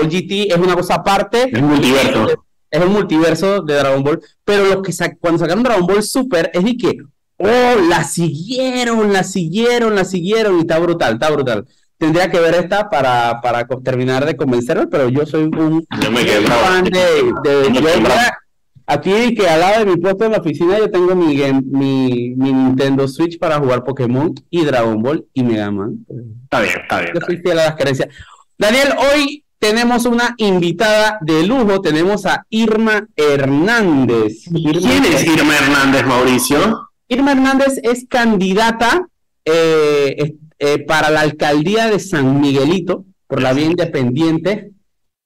Ball GT es una cosa aparte. Es un multiverso. Es un multiverso de Dragon Ball. Pero los que sa- cuando sacaron Dragon Ball Super es de que, oh, la siguieron, la siguieron, la siguieron y está brutal, está brutal. Tendría que ver esta para, para terminar de convencerme, pero yo soy un Yo me quedé un bravo. fan de, de- me yo. Aquí que al lado de mi puesto en la oficina yo tengo mi, game- mi, mi Nintendo Switch para jugar Pokémon y Dragon Ball y Mega Man. Está bien, está bien. Yo soy bien. fiel a las creencias. Daniel, hoy tenemos una invitada de lujo. Tenemos a Irma Hernández. Irma, ¿Quién es Irma Hernández, Mauricio? Irma Hernández es candidata eh, eh, para la alcaldía de San Miguelito por la vía independiente.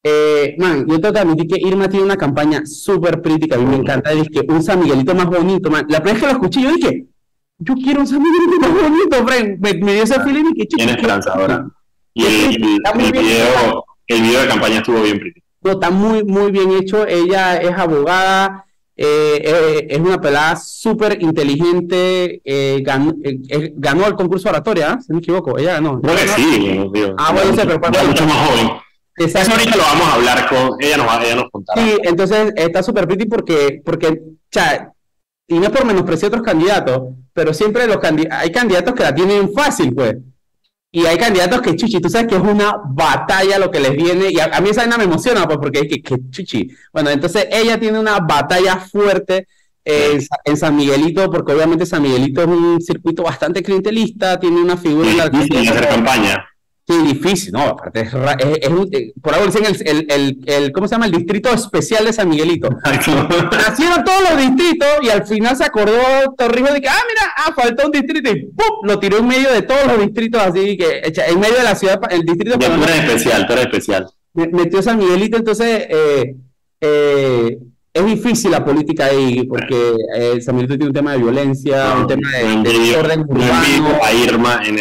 Eh, man, yo tengo que admitir que Irma tiene una campaña súper crítica. A mí me encanta. Es que un San Miguelito más bonito, man. La primera vez que lo escuché, yo dije, yo quiero un San Miguelito más bonito, Fren. Me, me dio ese feeling y que chico, esperanzadora. Y el, el- el bien. video, el video de campaña estuvo bien pretty. No, está muy, muy bien hecho. Ella es abogada, eh, eh, es una pelada súper inteligente. eh, ganó, ganó el concurso de oratoria, ¿ah? si no me equivoco. Ella ganó. Creo que sí, digo. Ah, bueno, pero Ya es mucho más joven. Eso Exacto. ahorita lo vamos a hablar con ella, nos, va- ella nos contará. Sí, entonces está súper pretty porque, porque, o sea, y no es por menospreciar otros candidatos, pero siempre los candi- hay candidatos que la tienen fácil, pues. Y hay candidatos que, chuchi, tú sabes que es una batalla lo que les viene, y a, a mí esa vaina me emociona, pues, porque es que, que chuchi. Bueno, entonces ella tiene una batalla fuerte eh, en, Sa- en San Miguelito, porque obviamente San Miguelito es un circuito bastante clientelista, tiene una figura en la hacer campaña. Sí, difícil, no, aparte es, es- es eh, por algo dicen el, el, el, el- ¿cómo se llama? El distrito especial de San Miguelito. Nacieron todos los distritos y al final se acordó Torrijos de que, ah, mira, ah, falta un distrito y ¡pum! lo tiró en medio de todos los distritos, así que en medio de la ciudad, el distrito Ya, tú eres especial, tú eres especial. me- metió San Miguelito, entonces eh, eh, es difícil la política ahí porque eh, San Miguelito tiene un tema de violencia, un tema de, No de no envidio urbano. a Irma en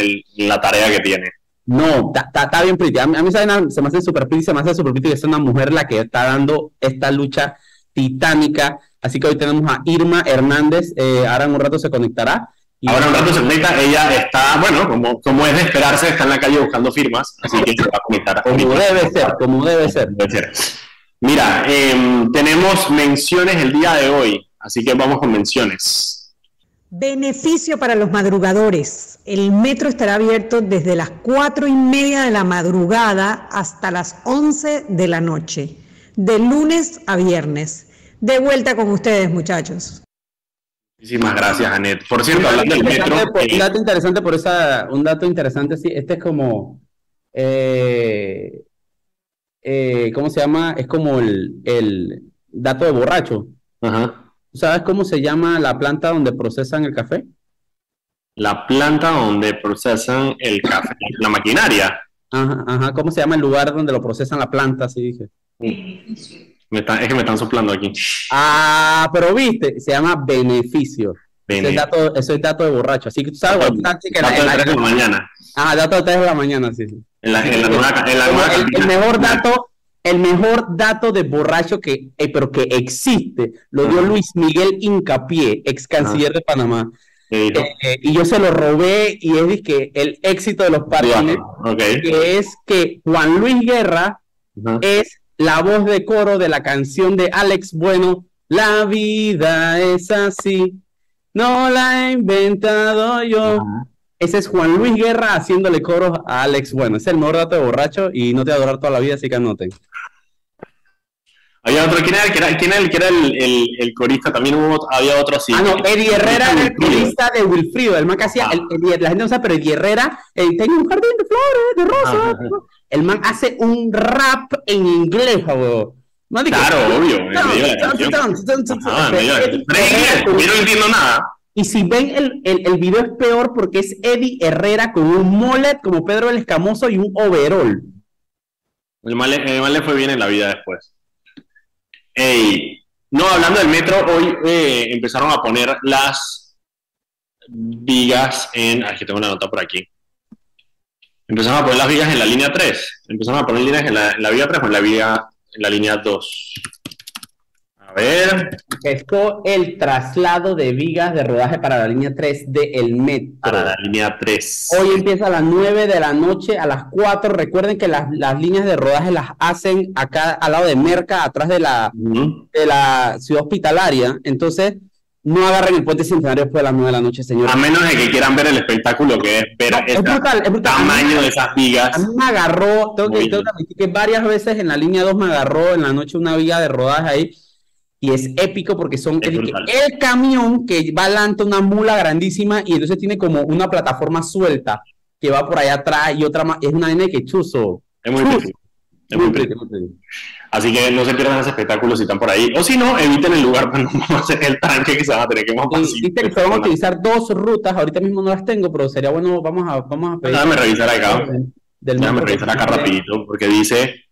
la tarea que tiene. No, está bien pretty. A mí, a se me hace super pretty, se me hace super pretty que es una mujer la que está dando esta lucha titánica. Así que hoy tenemos a Irma Hernández, eh, ahora en un rato se conectará. Y- Ahora un rato se conecta, ella está, bueno, como, como es de esperarse, está en la calle buscando firmas, así que se va a conectar. Como debe ser, como debe ser. Debe ser. Mira, em, tenemos menciones el día de hoy, así que vamos con menciones. Beneficio para los madrugadores. El metro estará abierto desde las cuatro y media de la madrugada hasta las 11 de la noche, de lunes a viernes. De vuelta con ustedes, muchachos. Muchísimas gracias, Anet. Por cierto, Un hablando del metro, por- eh, un dato interesante por esa, un dato interesante, sí, este es como, eh, eh, ¿cómo se llama? Es como el, el dato de borracho. ajá, ¿Sabes cómo se llama la planta donde procesan el café? la planta donde procesan el café, la maquinaria. Ajá, ajá, ¿cómo se llama el lugar donde lo procesan la planta? Así dije. Me está- es que me están soplando aquí. Ah, pero viste, se llama beneficio. Ese Bene. es dato, eso es dato de borracho. Así que tú sabes, Dato- dato de en la- tres de la mañana. ah, dato de 3 de la mañana, sí, sí. En la, en la nueva, en la Como nueva el, mejor dato, el mejor dato de borracho que, eh, pero que existe, lo dio. Luis Miguel Incapié, ex canciller de Panamá. Eh, eh, y yo se lo robé y es que el éxito de los patines, Ok. que es que Juan Luis Guerra es la voz de coro de la canción de Alex Bueno, La vida es así, no la he inventado yo. Ese es Juan Luis Guerra haciéndole coros a Alex Bueno. Es el mejor dato de borracho y no te va a durar toda la vida, así que anoten. Había otro, ¿quién era, el que era, quién era el, que era el, el, el corista? También hubo, había otro así. Ah, no, Eddie Herrera era el corista de Wilfrido, el man que hacía, Ah. la gente no sabe, pero Eddie Herrera, eh, tengo un jardín de flores, de rosas. Ajá. El man hace un rap en inglés. No digo- Claro, obvio, Ah, con- yo no entiendo nada. Y si ven el, el, el video es peor porque es Eddie Herrera con un mullet como Pedro el Escamoso y un overall. El mal, el mal le fue bien en la vida después. Ey, no, hablando del metro, hoy eh, empezaron a poner las vigas en. Aquí tengo una nota por aquí. Empezaron a poner las vigas en la línea 3. Empezaron a poner líneas en la, en la vía 3 o en la, vía, en la línea 2. A ver. Empezó el traslado de vigas de rodaje para la línea 3 del metro. Para la línea 3. Hoy empieza a las 9 de la noche, a las 4. Recuerden que las, las líneas de rodaje las hacen acá al lado de Merca, atrás de la, Ujú. de la ciudad hospitalaria. Entonces, no agarren el puente centenario después de las 9 de la noche, señores. A menos de que quieran ver el espectáculo que es ver No, es brutal, es brutal. tamaño de esas vigas. A mí me agarró, tengo que, tengo que varias veces en la línea 2 me agarró en la noche una viga de rodaje ahí. Y es épico porque son el, el camión que va adelante una mula grandísima y entonces tiene como una plataforma suelta que va por allá atrás y otra más. Es una N que chuzo. Es muy pretty. Es muy pretty. Así que no se pierdan ese espectáculo si están por ahí. O si no, eviten el lugar para no hacer el tanque que se van a tener que más Viste que a utilizar dos rutas, ahorita mismo no las tengo, pero sería bueno, vamos a, vamos a pedir. Déjame revisar acá. Del Déjame revisar acá rapidito, porque dice,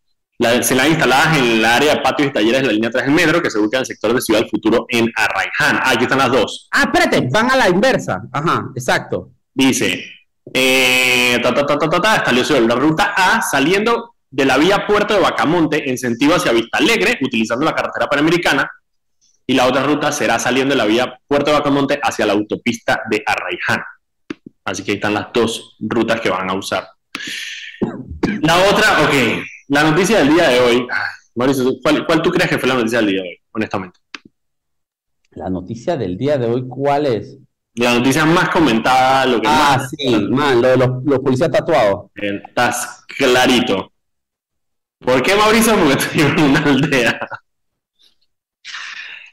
la, se la instaladas en el área de patios y talleres de la línea 3 del metro, que se ubica en el sector de Ciudad del Futuro en Arraiján. Ah, aquí están las dos. Ah, espérate, van a la inversa. Ajá, exacto. Dice, eh, ta, ta, ta, ta, ta, ta, estableció la ruta A saliendo de la vía Puerto de Bacamonte en sentido hacia Vista Alegre, utilizando la carretera panamericana, y la otra ruta será saliendo de la vía Puerto de Bacamonte hacia la autopista de Arraiján. Así que ahí están las dos rutas que van a usar. La otra, ok, la noticia del día de hoy. Ay, Mauricio, ¿cuál, cuál tú crees que fue la noticia del día de hoy, honestamente? La noticia del día de hoy, ¿cuál es? La noticia más comentada, lo que Ah, más sí, man, lo de los, los policías tatuados. Estás clarito. ¿Por qué, Mauricio? Porque estoy en una aldea.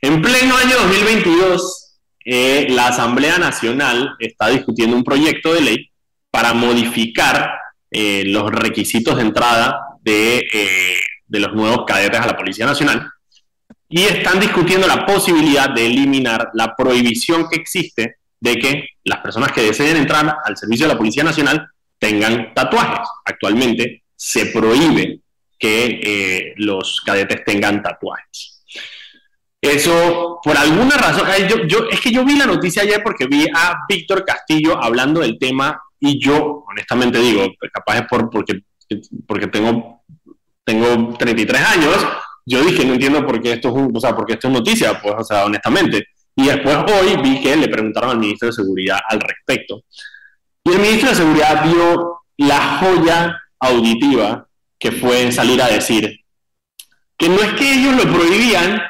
En pleno año 2022, eh, la Asamblea Nacional está discutiendo un proyecto de ley para modificar eh, los requisitos de entrada de, eh, de los nuevos cadetes a la Policía Nacional y están discutiendo la posibilidad de eliminar la prohibición que existe de que las personas que deseen entrar al servicio de la Policía Nacional tengan tatuajes. Actualmente se prohíbe que eh, los cadetes tengan tatuajes. Eso, por alguna razón, yo, yo- es que yo vi la noticia ayer porque vi a Víctor Castillo hablando del tema y yo, honestamente digo, capaz es por, porque, porque tengo, tengo 33 años, yo dije, no entiendo por qué esto es, o sea, por qué esto es noticia, pues, o sea, honestamente. Y después hoy vi que le preguntaron al ministro de Seguridad al respecto. Y el ministro de Seguridad dio la joya auditiva que fue salir a decir que no es que ellos lo prohibían,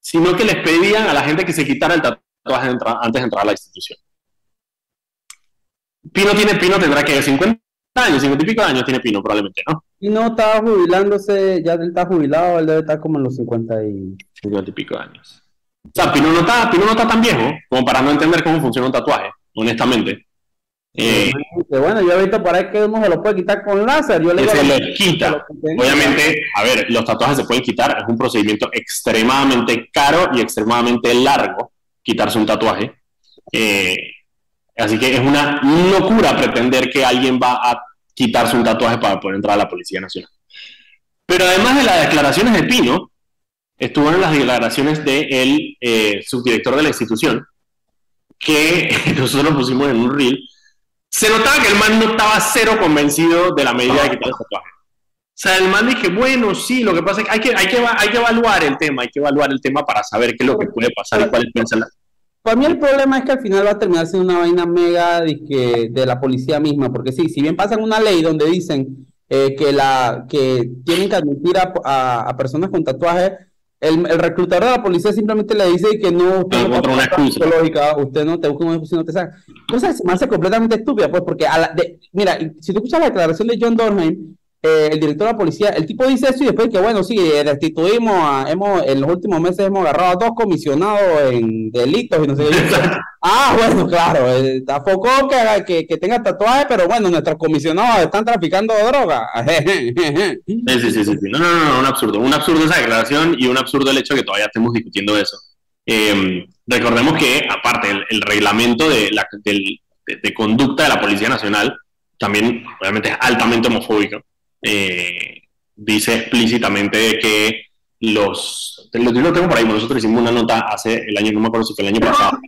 sino que les pedían a la gente que se quitara el tatuaje antes de entrar a la institución. Pino tiene, Pino tendrá que 50 años, 50 y pico de años tiene Pino probablemente, ¿no? Y no estaba jubilándose, ya él está jubilado, él debe estar como en los 50 y... 50 y pico de años. O sea, Pino no, está, Pino no está tan viejo como para no entender cómo funciona un tatuaje, honestamente. Eh, bueno, yo he visto por ahí que uno se lo puede quitar con láser. Yo le digo se lo quita. lo. Obviamente, a ver, los tatuajes se pueden quitar, es un procedimiento extremadamente caro y extremadamente largo quitarse un tatuaje. Eh, así que es una locura pretender que alguien va a quitarse un tatuaje para poder entrar a la Policía Nacional. Pero además de las declaraciones de Pino, estuvieron las declaraciones del eh, subdirector de la institución, que nosotros pusimos en un reel. Se notaba que el man no estaba cero convencido de la medida de quitar el tatuaje. O sea, el man dije, bueno, sí, lo que pasa es que hay que, hay que, hay que evaluar el tema, hay que evaluar el tema para saber qué es lo que puede pasar y cuáles pueden ser las... Para mí el problema es que al final va a terminar siendo una vaina mega dizque, de la policía misma, porque sí, si bien pasan una ley donde dicen eh, que la que tienen que admitir a, a- a personas con tatuajes, el, el reclutador de la policía simplemente le dice que no, usted No una excusa. psicológica, usted no te busca una excusa y no te saca. Cosa que se me hace completamente estúpida, pues, porque a la, de- mira, si tú escuchas la declaración de John Dornheim, eh, el director de la policía, el tipo dice eso y después que, bueno, sí, eh, restituimos, a- hemos, en los últimos meses hemos agarrado a dos comisionados en delitos y no sé qué. Ah, bueno, claro, eh, tampoco que, que, que tenga tatuaje, pero bueno, nuestros comisionados están traficando droga. Sí, sí, sí, sí. No, no, no, no, un absurdo. Un absurdo esa declaración y un absurdo el hecho de que todavía estemos discutiendo eso. Eh, recordemos que, aparte, el, el reglamento de, la, del- de- de conducta de la Policía Nacional también, obviamente, es altamente homofóbico. Eh, dice explícitamente que los. Lo, yo lo tengo por ahí, nosotros hicimos una nota hace el año, no me acuerdo si fue el año pasado,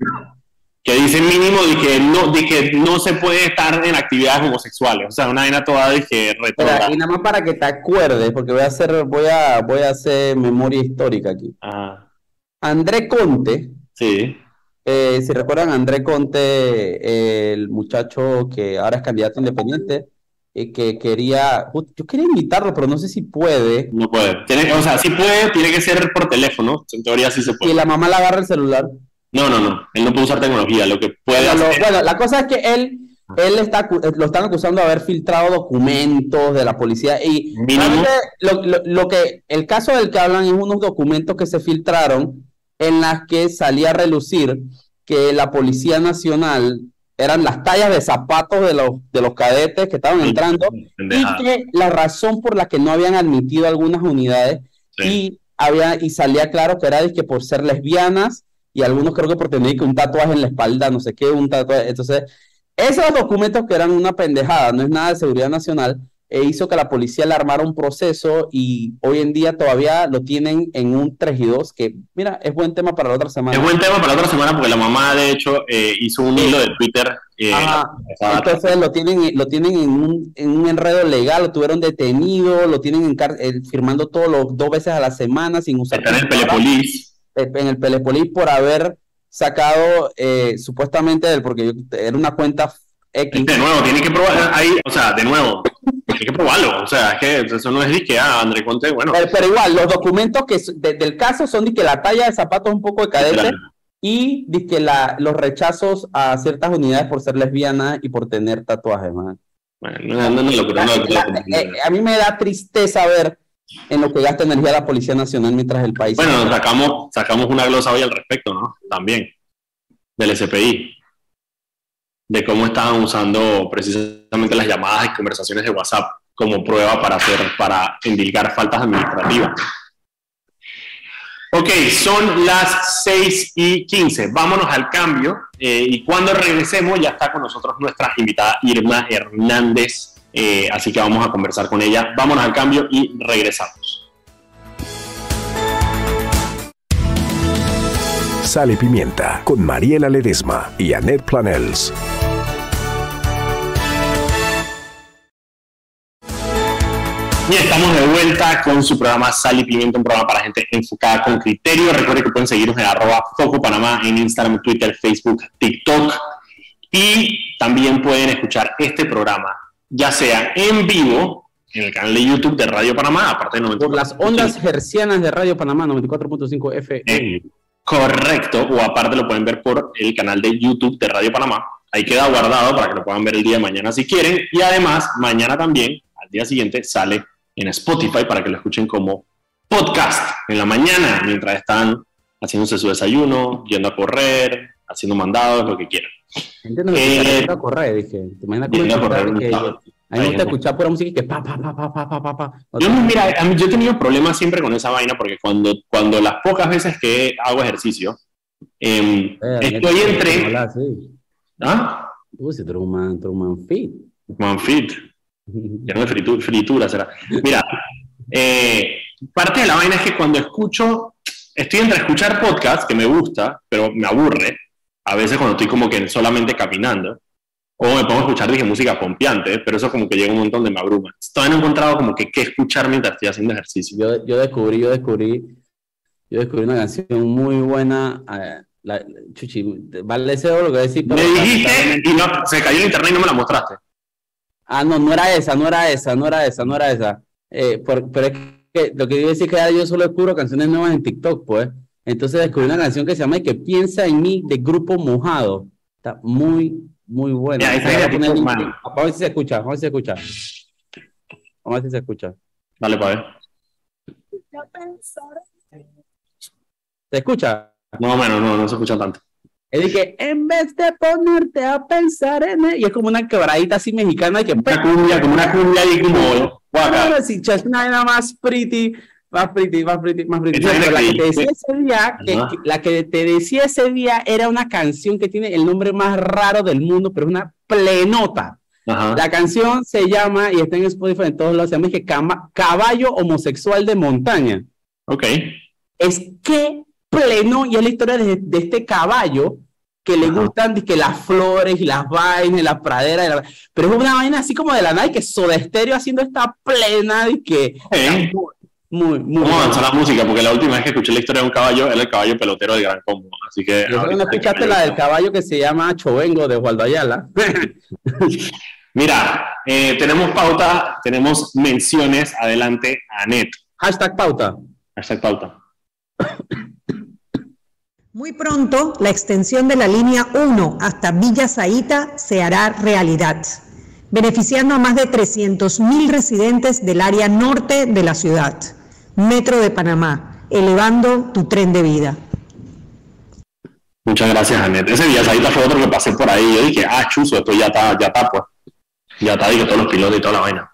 que dice mínimo de que no, de que no se puede estar en actividades homosexuales. O sea, una vaina toda de que retrógrada. y nada más para que te acuerdes, porque voy a hacer, voy a, voy a hacer memoria histórica aquí. Ah. André Conte, Sí. eh, si recuerdan, André Conte, eh, el muchacho que ahora es candidato independiente, eh, que quería, yo quería invitarlo, pero no sé si puede, No puede. Tiene, o sea, sí puede, tiene que ser por teléfono. En teoría sí se y puede. la mamá le agarra el celular. No, no, no. Él no puede usar tecnología. Lo que puede Bueno, lo- hacer. bueno, la cosa es que él, él está, acu- lo están acusando de haber filtrado documentos de la policía y lo, lo- lo que el caso del que hablan es unos documentos que se filtraron en las que salía a relucir que la Policía Nacional eran las tallas de zapatos de los, de los cadetes que estaban entrando y que la razón por la que no habían admitido algunas unidades Sí. y había y salía claro que era que por ser lesbianas y algunos creo que por tener que un tatuaje en la espalda, no sé qué, un tatuaje. Entonces, esos documentos que eran una pendejada, no es nada de seguridad nacional, e hizo que la policía le armara un proceso y hoy en día todavía lo tienen en un 3 y 2, que mira, es buen tema para la otra semana. Es buen tema para la otra semana porque la mamá, de hecho, eh, hizo un hilo de Twitter. eh, Ajá. Entonces lo tienen, lo tienen en un, en un enredo legal, lo tuvieron detenido, lo tienen en car- eh, firmando todos los dos veces a la semana sin usar está en el. Pelepolis. en el Pelepolis por haber sacado eh, supuestamente porque yo- era una cuenta X. De nuevo, tiene que probar ahí, o sea, de nuevo, tiene que probarlo. O sea, es que eso no es de que, ah, André Conte, bueno. Pero, pero igual, los documentos que de- del caso son de que la talla de zapatos es un poco de cadete claro. y de que la, los rechazos a ciertas unidades por ser lesbiana y por tener tatuajes, man. Bueno, no, no, no, locura, no, la- eh, a mí me da tristeza ver en lo que gasta energía la Policía Nacional mientras el país... Bueno, sacamos, sacamos una glosa hoy al respecto, ¿no? También, del SPI. De cómo estaban usando precisamente las llamadas y conversaciones de WhatsApp como prueba para hacer, para indicar faltas administrativas. Ok, son las 6 y 15. Vámonos al cambio. eh, y cuando regresemos, ya está con nosotros nuestra invitada Irma Hernández. eh, así que vamos a conversar con ella. Vámonos al cambio y regresamos. Sal y Pimienta con Mariela Ledesma y Annette Planels. Y estamos de vuelta con su programa Sal y Pimienta, un programa para gente enfocada con criterio. Recuerden que pueden seguirnos en arroba Foco Panamá en Instagram, Twitter, Facebook, TikTok. Y también pueden escuchar este programa, ya sea en vivo, en el canal de YouTube de Radio Panamá, aparte de 94. Por las ondas hercianas de Radio Panamá 94.5 FM. Eh, correcto, o aparte lo pueden ver por el canal de YouTube de Radio Panamá. Ahí queda guardado para que lo puedan ver el día de mañana si quieren. Y además, mañana también, al día siguiente, sale en Spotify para que lo escuchen como podcast en la mañana, mientras están haciéndose su desayuno, yendo a correr, haciendo mandados, lo que quieran. Entiendo que Eh, a correr, dije. Te imaginas a correr que-. A mí me gusta escuchar pura música y que pa, pa, pa, pa, pa, pa, pa, pa. Yo, mira, a mí- yo he tenido problemas siempre con esa vaina porque cuando, cuando las pocas veces que hago ejercicio, em, Eh, estoy eh, entre... hola, sí. ¿Ah? Uy, si tú man, eres un man fit. Ya no es fritu- fritura, será. Mira, eh, parte de la vaina es que cuando escucho, estoy entre escuchar podcast, que me gusta, pero me aburre, a veces cuando estoy como que solamente caminando, o me pongo a escuchar, dije, música pompeante, pero eso como que llega un montón de me abruma. Todavía no he encontrado como que qué escuchar mientras estoy haciendo ejercicio. Yo, yo descubrí, yo descubrí, yo descubrí una canción muy buena. eh, la, chuchi, vale deseo lo que voy a decir, Me dijiste y no, se cayó el internet y no me la mostraste. Ah, no, no era esa, no era esa, no era esa, no era esa. Eh, por- pero es que lo que iba a decir es que yo solo descubro canciones nuevas en TikTok, pues. Entonces descubrí una canción que se llama Y que piensa en mí de Grupo Mojado. Está muy, muy buena. Ya, esa a poner mano. Ver si se escucha, vamos a ver si se escucha. Vamos a ver si se escucha. Dale, para ver. ¿Se escucha? No, menos, no, no se escucha tanto. Es de que en vez de ponerte a pensar en él, y es como una quebradita así mexicana, que Una cumbia, como una cumbia ahí como guaca. Sí, es una vaina más pretty, más pretty, más pretty, más pretty. No, pero la que te decía ese día, que- Ajá. que- la que te decía ese día era una canción que tiene el nombre más raro del mundo, pero es una plenota. Ajá. La canción se llama, y está en Spotify en todos lados, se llama que Cama- Caballo Homosexual de Montaña. Ok. Es que pleno, y es la historia de, de este caballo que le Ajá. gustan de que las flores y las vainas, y la pradera, y la- pero es una vaina así como de la nada, y que Soda Stereo haciendo esta plena, y que Muy, muy ¿Cómo bueno. avanzó la música? Porque la última vez que escuché la historia de un caballo era el caballo pelotero del Gran Combo. Así que. Yo creo que no que escuchaste la del caballo que se llama Chovengo de Waldo Ayala. Mira, eh, tenemos pauta, tenemos menciones. Adelante, Anet. Hashtag pauta. Hashtag pauta. Muy pronto, la extensión de la línea 1 hasta Villa Zaita se hará realidad, beneficiando a más de 300.000 residentes del área norte de la ciudad. Metro de Panamá, elevando tu tren de vida. Muchas gracias, Anet. Ese Villasaita fue otro que pasé por ahí. Yo dije, ah, chuzo, esto ya está, ya está, pues. Ya está, dije, todos los pilotos y toda la vaina.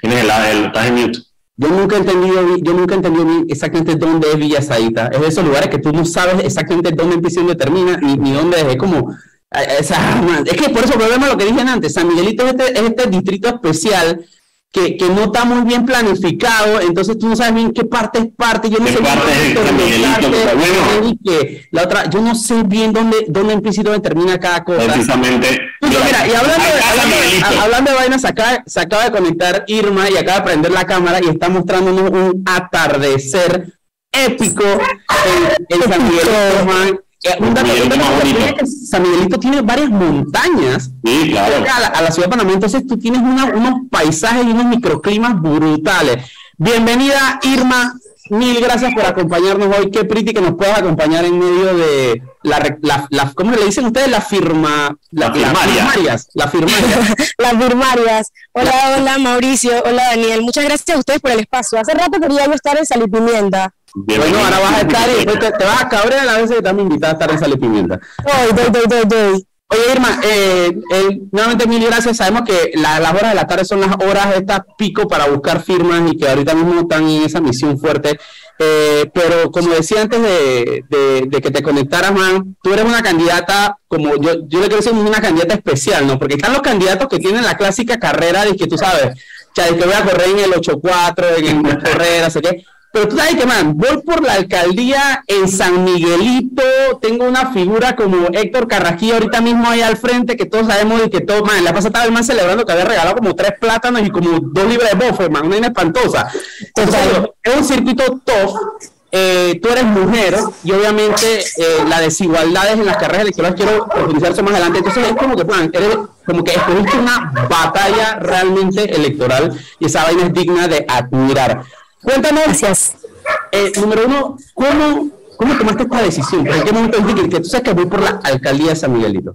Tienes el, el estás en mute. Yo nunca he entendido, yo nunca he entendido exactamente dónde es Villa Zaita. Es de esos lugares que tú no sabes exactamente dónde empieza y dónde termina, ni, ni dónde es. Es como, esa- es que por eso volvemos a lo que dije antes. San Miguelito es este, es este distrito especial que, que no está muy bien planificado, entonces tú no sabes bien qué parte es parte. Yo no ¿Qué sé bien parte es dónde San Miguelito? conectarte, Bueno. y que la otra, yo no sé bien dónde, dónde empieza y dónde termina cada cosa. Precisamente. Mira, y hablando de, Acá hablando, de- Miguelito. hablando de vainas, acaba, se acaba de conectar Irma y acaba de prender la cámara y está mostrándonos un atardecer épico en, en San Miguelito. Eh, Un dato, que que San Miguelito tiene varias montañas Sí, claro. cerca a la, a la ciudad de Panamá, entonces tú tienes una- unos paisajes y unos microclimas brutales. Bienvenida Irma, mil gracias por acompañarnos hoy. Qué pretty que nos puedas acompañar en medio de la, re- la, la- ¿cómo le dicen ustedes? La firma, La firmaria. firmarias, la firmaria. las firmarias. Hola, hola Mauricio, hola Daniel. Muchas gracias a ustedes por el espacio. Hace rato quería yo estar en Salipimienta. Bienvenido. bueno, ahora vas a estar y te, te vas a cabrear a la vez que te hemos invitado a estar en Sal y Pimienta. Doy, doy, doy, doy, doy. Oye, Irma, eh, eh, nuevamente mil gracias. Sabemos que la- las horas de la tarde son las horas estas pico para buscar firmas y que ahorita mismo están en esa misión fuerte. Eh, pero como decía antes de, de- de que te conectaras, man, tú eres una candidata, como yo, yo le quiero decir una candidata especial, ¿no? Porque están los candidatos que tienen la clásica carrera de que tú sabes, ya de que voy a correr en el 8-4, en el correr, no sé qué. Pero tú sabes que, man, voy por la alcaldía en San Miguelito, tengo una figura como Héctor Carrasquillo ahorita mismo ahí al frente, que todos sabemos y que todo, man, la pasada estaba el man celebrando que había regalado como tres plátanos y como dos libras de bofe, man, una espantosa. Entonces, es un circuito top, eh, tú eres mujer y obviamente eh, las desigualdades en las carreras electorales quiero profundizar eso más adelante. Entonces es como que, man, eres como que escogiste una batalla realmente electoral y esa vaina es digna de admirar. Cuéntanos, Gracias. eh, número uno, ¿cómo, ¿cómo tomaste esta decisión? ¿En qué momento que, que tú sabes que voy por la alcaldía de San Miguelito?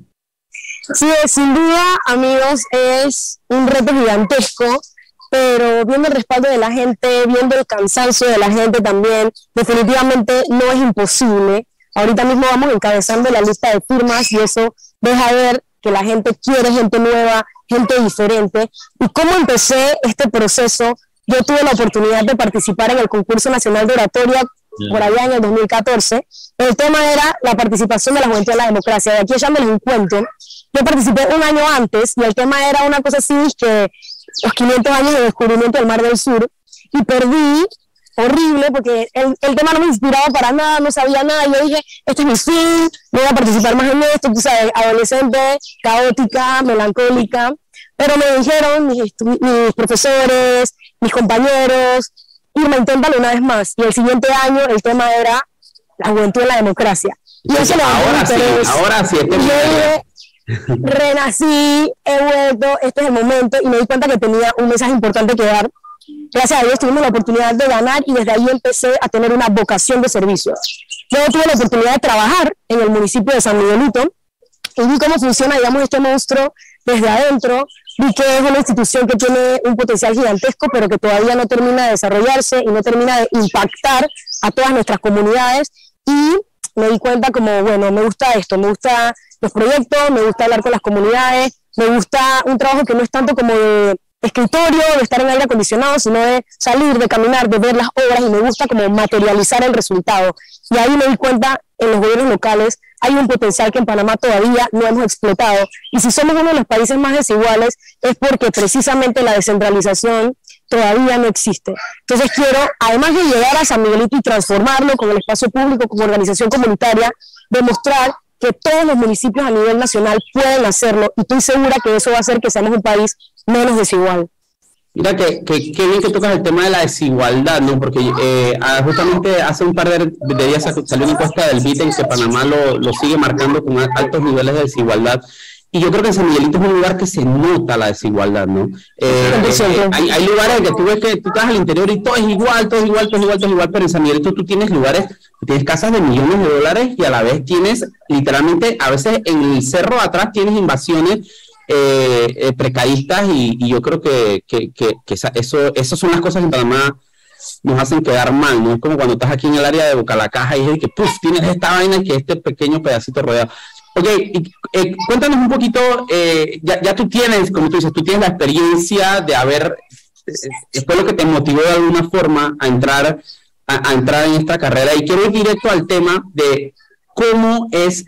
Sí, sin duda, amigos, es un reto gigantesco, pero viendo el respaldo de la gente, viendo el cansancio de la gente también, definitivamente no es imposible. Ahorita mismo vamos encabezando la lista de firmas y eso deja ver que la gente quiere gente nueva, gente diferente. ¿Y cómo empecé este proceso? Yo tuve la oportunidad de participar en el concurso nacional de oratoria por allá en el 2014. El tema era la participación de la juventud en la democracia. De aquí echándoles un cuento. Yo participé un año antes y el tema era una cosa así que los 500 años de descubrimiento del Mar del Sur y perdí horrible porque el, el tema no me inspiraba para nada, no sabía nada. Yo dije, este es mi fin, no voy a participar más en esto, tú sabes, adolescente, caótica, melancólica. Pero me dijeron mis, mis profesores, mis compañeros, Irma, inténtalo una vez más. Y el siguiente año el tema era la juventud en la democracia. Y eso mi Ahora sí, ahora sí. este Y yo es dije, renací, he vuelto, este es el momento, y me di cuenta que tenía un mensaje importante que dar. Gracias a Dios tuvimos la oportunidad de ganar y desde ahí empecé a tener una vocación de servicio. Luego tuve la oportunidad de trabajar en el municipio de San Miguelito y vi cómo funciona, digamos, este monstruo desde adentro. Vi que es una institución que tiene un potencial gigantesco, pero que todavía no termina de desarrollarse y no termina de impactar a todas nuestras comunidades. Y me di cuenta como, bueno, me gusta esto, me gusta los proyectos, me gusta hablar con las comunidades, me gusta un trabajo que no es tanto como de escritorio, de estar en aire acondicionado, sino de salir, de caminar, de ver las obras y me gusta como materializar el resultado. Y ahí me di cuenta en los gobiernos locales hay un potencial que en Panamá todavía no hemos explotado. Y si somos uno de los países más desiguales es porque precisamente la descentralización todavía no existe. Entonces quiero, además de llegar a San Miguelito y transformarlo con el espacio público, como organización comunitaria, demostrar que todos los municipios a nivel nacional pueden hacerlo y estoy segura que eso va a hacer que seamos un país menos desigual. Mira que, que, qué bien que tocas el tema de la desigualdad, ¿no? Porque eh, ah, justamente hace un par de, días salió una encuesta del BIT en que Panamá lo, lo sigue marcando con altos niveles de desigualdad. Y yo creo que San Miguelito es un lugar que se nota la desigualdad, ¿no? Eh, eh, hay, hay, lugares que tú ves que tú estás al interior y todo es igual, todo es igual, todo es igual, todo es igual, pero en San Miguelito tú tienes lugares, tienes casas de millones de dólares y a la vez tienes, literalmente, a veces en el cerro atrás tienes invasiones eh, eh, precaristas y, yo creo que, que, eso, esas son las cosas que en Panamá nos hacen quedar mal, ¿no? Es como cuando estás aquí en el área de Boca la Caja y es que, puf, tienes esta vaina que este pequeño pedacito rodeado. Ok, eh, cuéntanos un poquito, eh, ya, ya, tú tienes, como tú dices, tú tienes la experiencia de haber, fue lo que te motivó de alguna forma a entrar, a entrar en esta carrera y quiero ir directo al tema de cómo es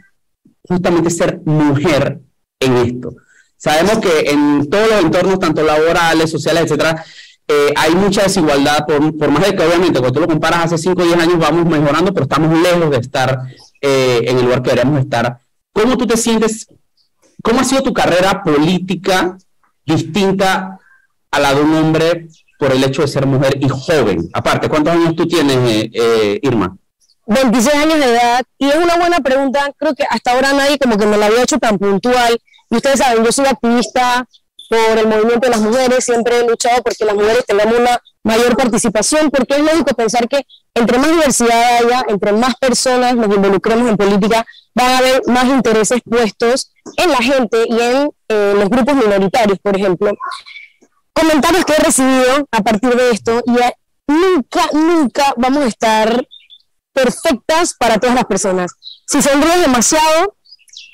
justamente ser mujer en esto. Sabemos que en todos los entornos, tanto laborales, sociales, etcétera, eh, hay mucha desigualdad, por, por, más de que obviamente cuando tú lo comparas hace 5 o 10 años vamos mejorando, pero estamos lejos de estar eh, en el lugar que deberíamos estar. ¿Cómo tú te sientes? ¿Cómo ha sido tu carrera política distinta a la de un hombre por el hecho de ser mujer y joven? Aparte, ¿cuántos años tú tienes, eh, Irma? 26 años de edad, y es una buena pregunta, creo que hasta ahora nadie como que me la había hecho tan puntual, y ustedes saben, yo soy activista por el movimiento de las mujeres, siempre he luchado porque las mujeres tengamos una mayor participación, porque es lógico pensar que entre más diversidad haya, entre más personas nos involucremos en política, van a haber más intereses puestos en la gente y en eh, los grupos minoritarios, por ejemplo. Comentarios que he recibido a partir de esto, y nunca, nunca vamos a estar perfectas para todas las personas. Si sonríes demasiado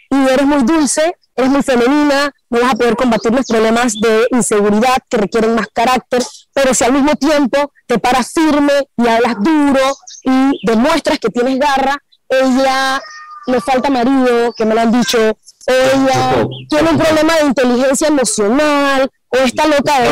y eres muy dulce, eres muy femenina, no vas a poder combatir los problemas de inseguridad que requieren más carácter, pero si al mismo tiempo te paras firme y hablas duro y demuestras que tienes garra, ella le falta marido, que me lo han dicho, ella tiene un problema de inteligencia emocional, o está loca de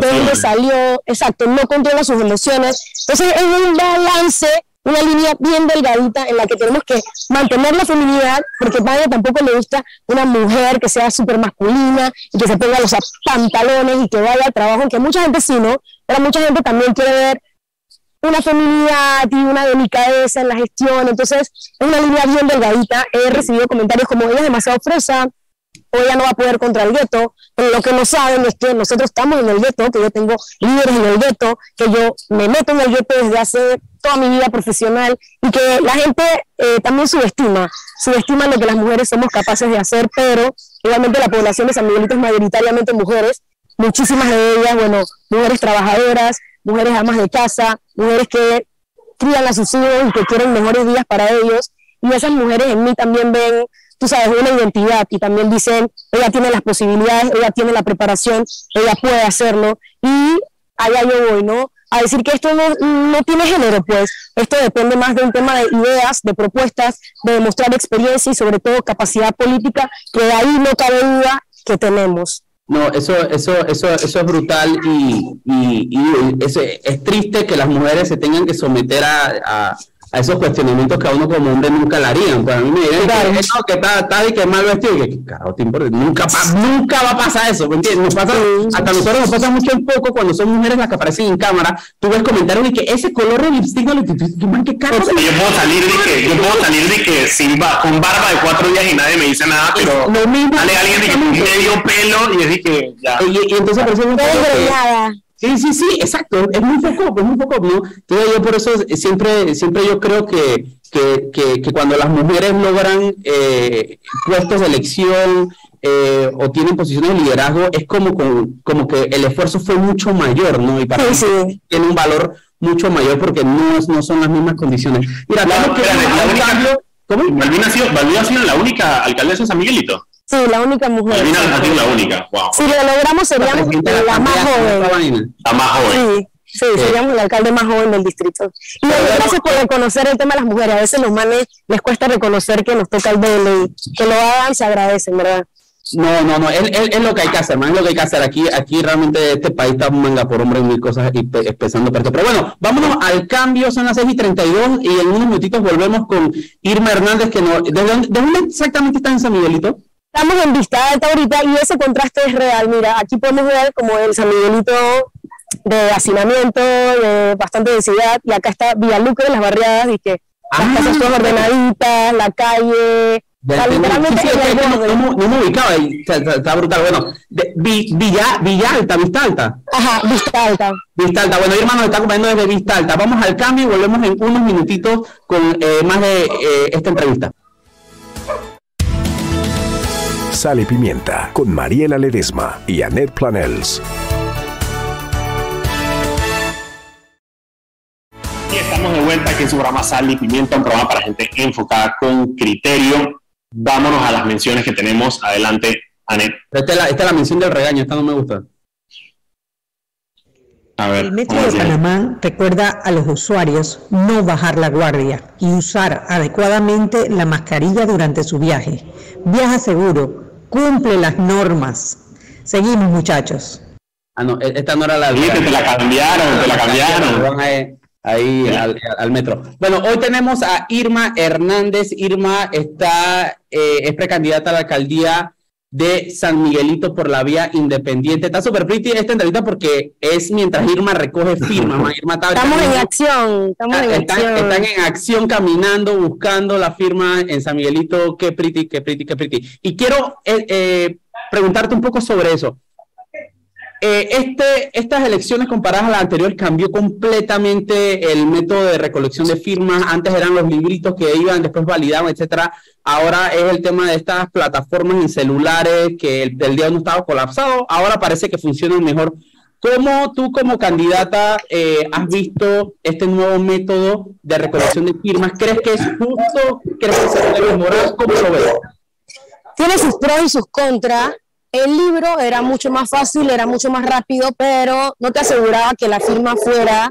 dónde, salió, exacto, no controla sus emociones. Entonces es un balance una línea bien delgadita en la que tenemos que mantener la feminidad, porque a nadie tampoco le gusta una mujer que sea súper masculina y que se ponga los pantalones y que vaya al trabajo, aunque mucha gente sí, ¿no? Pero mucha gente también quiere ver una feminidad y una delicadeza en la gestión, entonces es una línea bien delgadita. He recibido comentarios como ella es demasiado fresa, o ella no va a poder contra el gueto, pero lo que no saben es que nosotros estamos en el gueto, que yo tengo líderes en el gueto, que yo me meto en el gueto desde hace toda mi vida profesional y que la gente eh, también subestima, subestima lo que las mujeres somos capaces de hacer, pero igualmente la población de San Miguelito es mayoritariamente mujeres, muchísimas de ellas, bueno, mujeres trabajadoras, mujeres amas de casa, mujeres que crían a sus hijos y que quieren mejores días para ellos, y esas mujeres en mí también ven tú sabes, una identidad y también dicen, ella tiene las posibilidades, ella tiene la preparación, ella puede hacerlo y allá yo voy, ¿no? A decir que esto no, tiene género, pues esto depende más de un tema de ideas, de propuestas, de demostrar experiencia y sobre todo capacidad política, que ahí no cabe duda que tenemos. No, eso, eso, eso, eso es brutal y, y, es, triste que las mujeres se tengan que someter a a esos cuestionamientos que a uno como hombre nunca le harían. Pues a mí me dirían que, no, que está, está y que es mal vestido, y que carajo te importa, nunca, nunca va a pasar eso, ¿me entiendes? Nos pasa, hasta nosotros nos pasa mucho en poco cuando son mujeres las que aparecen en cámara, tú ves comentarios y que ese color de lipstick no le ¿qué carajo? yo puedo salir de que, yo puedo salir de que sin con barba de cuatro días y nadie me dice nada, pero lo mismo, sale alguien de que medio pelo y es que ya. Y, y entonces por eso Sí, sí, sí, exacto. Es muy poco, es muy poco, ¿no? Entonces yo por eso siempre, siempre yo creo que, que, que, cuando las mujeres logran eh, puestos de elección eh, o tienen posiciones de liderazgo, es como, como, que el esfuerzo fue mucho mayor, ¿no? Y para sí, tiene un valor mucho mayor porque no, no son las mismas condiciones. Mira, claro, que ¿Cómo? Malvina ha, sido, Malvina ha sido la única alcaldesa de San Miguelito. Sí, la única mujer. la única, wow. Si lo logramos seríamos la, más joven. La más joven. Sí, sí, seríamos el alcalde más joven del distrito. Y gracias por reconocer el tema de las mujeres. A veces los manes les cuesta reconocer que nos toca el doble y que lo hagan, se agradecen, ¿verdad? No, no, no, es, es, lo que hay que hacer, man, es lo que hay que hacer. Aquí, aquí realmente este país está manga por hombre en mil cosas y empezando Pero bueno, vámonos al cambio, son las 6 y 32 y en unos minutitos volvemos con Irma Hernández, que no, ¿de dónde, de dónde exactamente está en San Miguelito? Estamos en vista alta ahorita y ese contraste es real. Mira, aquí podemos ver como el San Miguelito de hacinamiento, de bastante densidad, y acá está Villalucre, las barriadas, y que las Ah. casas todas ordenaditas, la calle, literalmente no, me ubicaba está, brutal. Bueno, de- Vi- Villa, Villa Alta, Vista Alta. Ajá, vista alta. Vista Alta. Bueno, Irma nos está acompañando desde Vista Alta. Vamos al cambio y volvemos en unos minutitos con eh, más de eh, esta entrevista. Sal y Pimienta con Mariela Ledesma y Annette Planels. Y estamos de vuelta aquí en su programa Sal y Pimienta, un programa para gente enfocada con criterio. Vámonos a las menciones que tenemos. Adelante, Anet. Esta es la, esta es la mención del regaño, esta no me gusta. A ver. El Metro ¿cómo de? Panamá recuerda a los usuarios no bajar la guardia y usar adecuadamente la mascarilla durante su viaje. Viaja seguro, cumple las normas. Seguimos, muchachos. Ah, no, e- esta no era la. Viste, te la cambiaron, te la cambiaron. Van ahí, ahí al, al metro. Bueno, hoy tenemos a Irma Hernández. Irma está, eh, es precandidata a la alcaldía de San Miguelito por la vía independiente. Está súper pretty esta entrevista porque es mientras Irma recoge firmas. Irma está Estamos en acción, estamos en están, acción. están en acción caminando, buscando la firma en San Miguelito. Qué pretty, qué pretty, qué pretty. Y quiero eh, eh, preguntarte un poco sobre eso. Eh, este, estas elecciones comparadas a las anteriores cambió completamente el método de recolección de firmas. Antes eran los libritos que iban, después validaban, etcétera. Ahora es el tema de estas plataformas en celulares que el, el día no estaba colapsado. Ahora parece que funcionan mejor. ¿Cómo tú como candidata eh, has visto este nuevo método de recolección de firmas? ¿Crees que es justo? ¿Crees que se debe mejorar? ¿Cómo lo ves? tiene sus pros y sus contras. El libro era mucho más fácil, era mucho más rápido, pero no te aseguraba que la firma fuera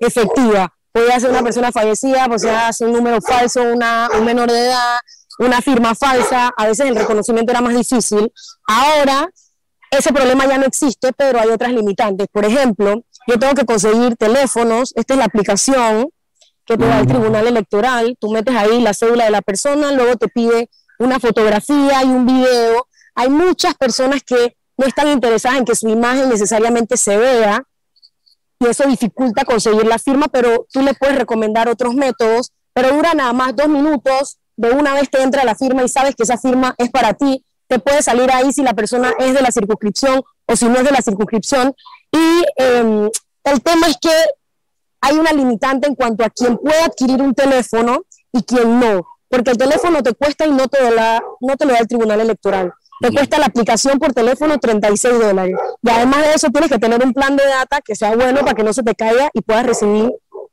efectiva. Podía ser una persona fallecida, podía ser un número falso, una, un menor de edad, una firma falsa. A veces el reconocimiento era más difícil. Ahora ese problema ya no existe, pero hay otras limitantes. Por ejemplo, yo tengo que conseguir teléfonos. Esta es la aplicación que te da el Tribunal Electoral. Tú metes ahí la cédula de la persona, luego te pide una fotografía y un video. Hay muchas personas que no están interesadas en que su imagen necesariamente se vea y eso dificulta conseguir la firma, pero tú le puedes recomendar otros métodos, pero dura nada más dos minutos, de una vez te entra la firma y sabes que esa firma es para ti, te puede salir ahí si la persona es de la circunscripción o si no es de la circunscripción. Y eh, el tema es que hay una limitante en cuanto a quién puede adquirir un teléfono y quién no, porque el teléfono te cuesta y no te, da, no te lo da el Tribunal Electoral. Te cuesta la aplicación por teléfono 36 dólares. Y además de eso, tienes que tener un plan de data que sea bueno para que no se te caiga y puedas recibir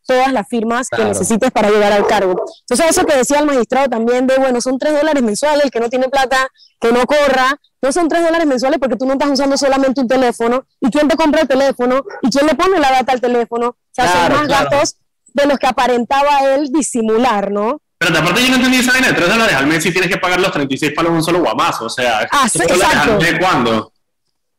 todas las firmas Claro. que necesites para llegar al cargo. Entonces, eso que decía el magistrado también de, bueno, son 3 dólares mensuales, el que no tiene plata, que no corra, no son 3 dólares mensuales porque tú no estás usando solamente un teléfono. ¿Y quién te compra el teléfono? ¿Y quién le pone la data al teléfono? O sea, Claro, son más claro. gastos de los que aparentaba él disimular, ¿no? Pero aparte yo no entendí esa vaina de 3 dólares al mes si tienes que pagar los 36 palos de un solo guamazo. O sea, Ah, ¿esos sí, exacto. mes cuándo?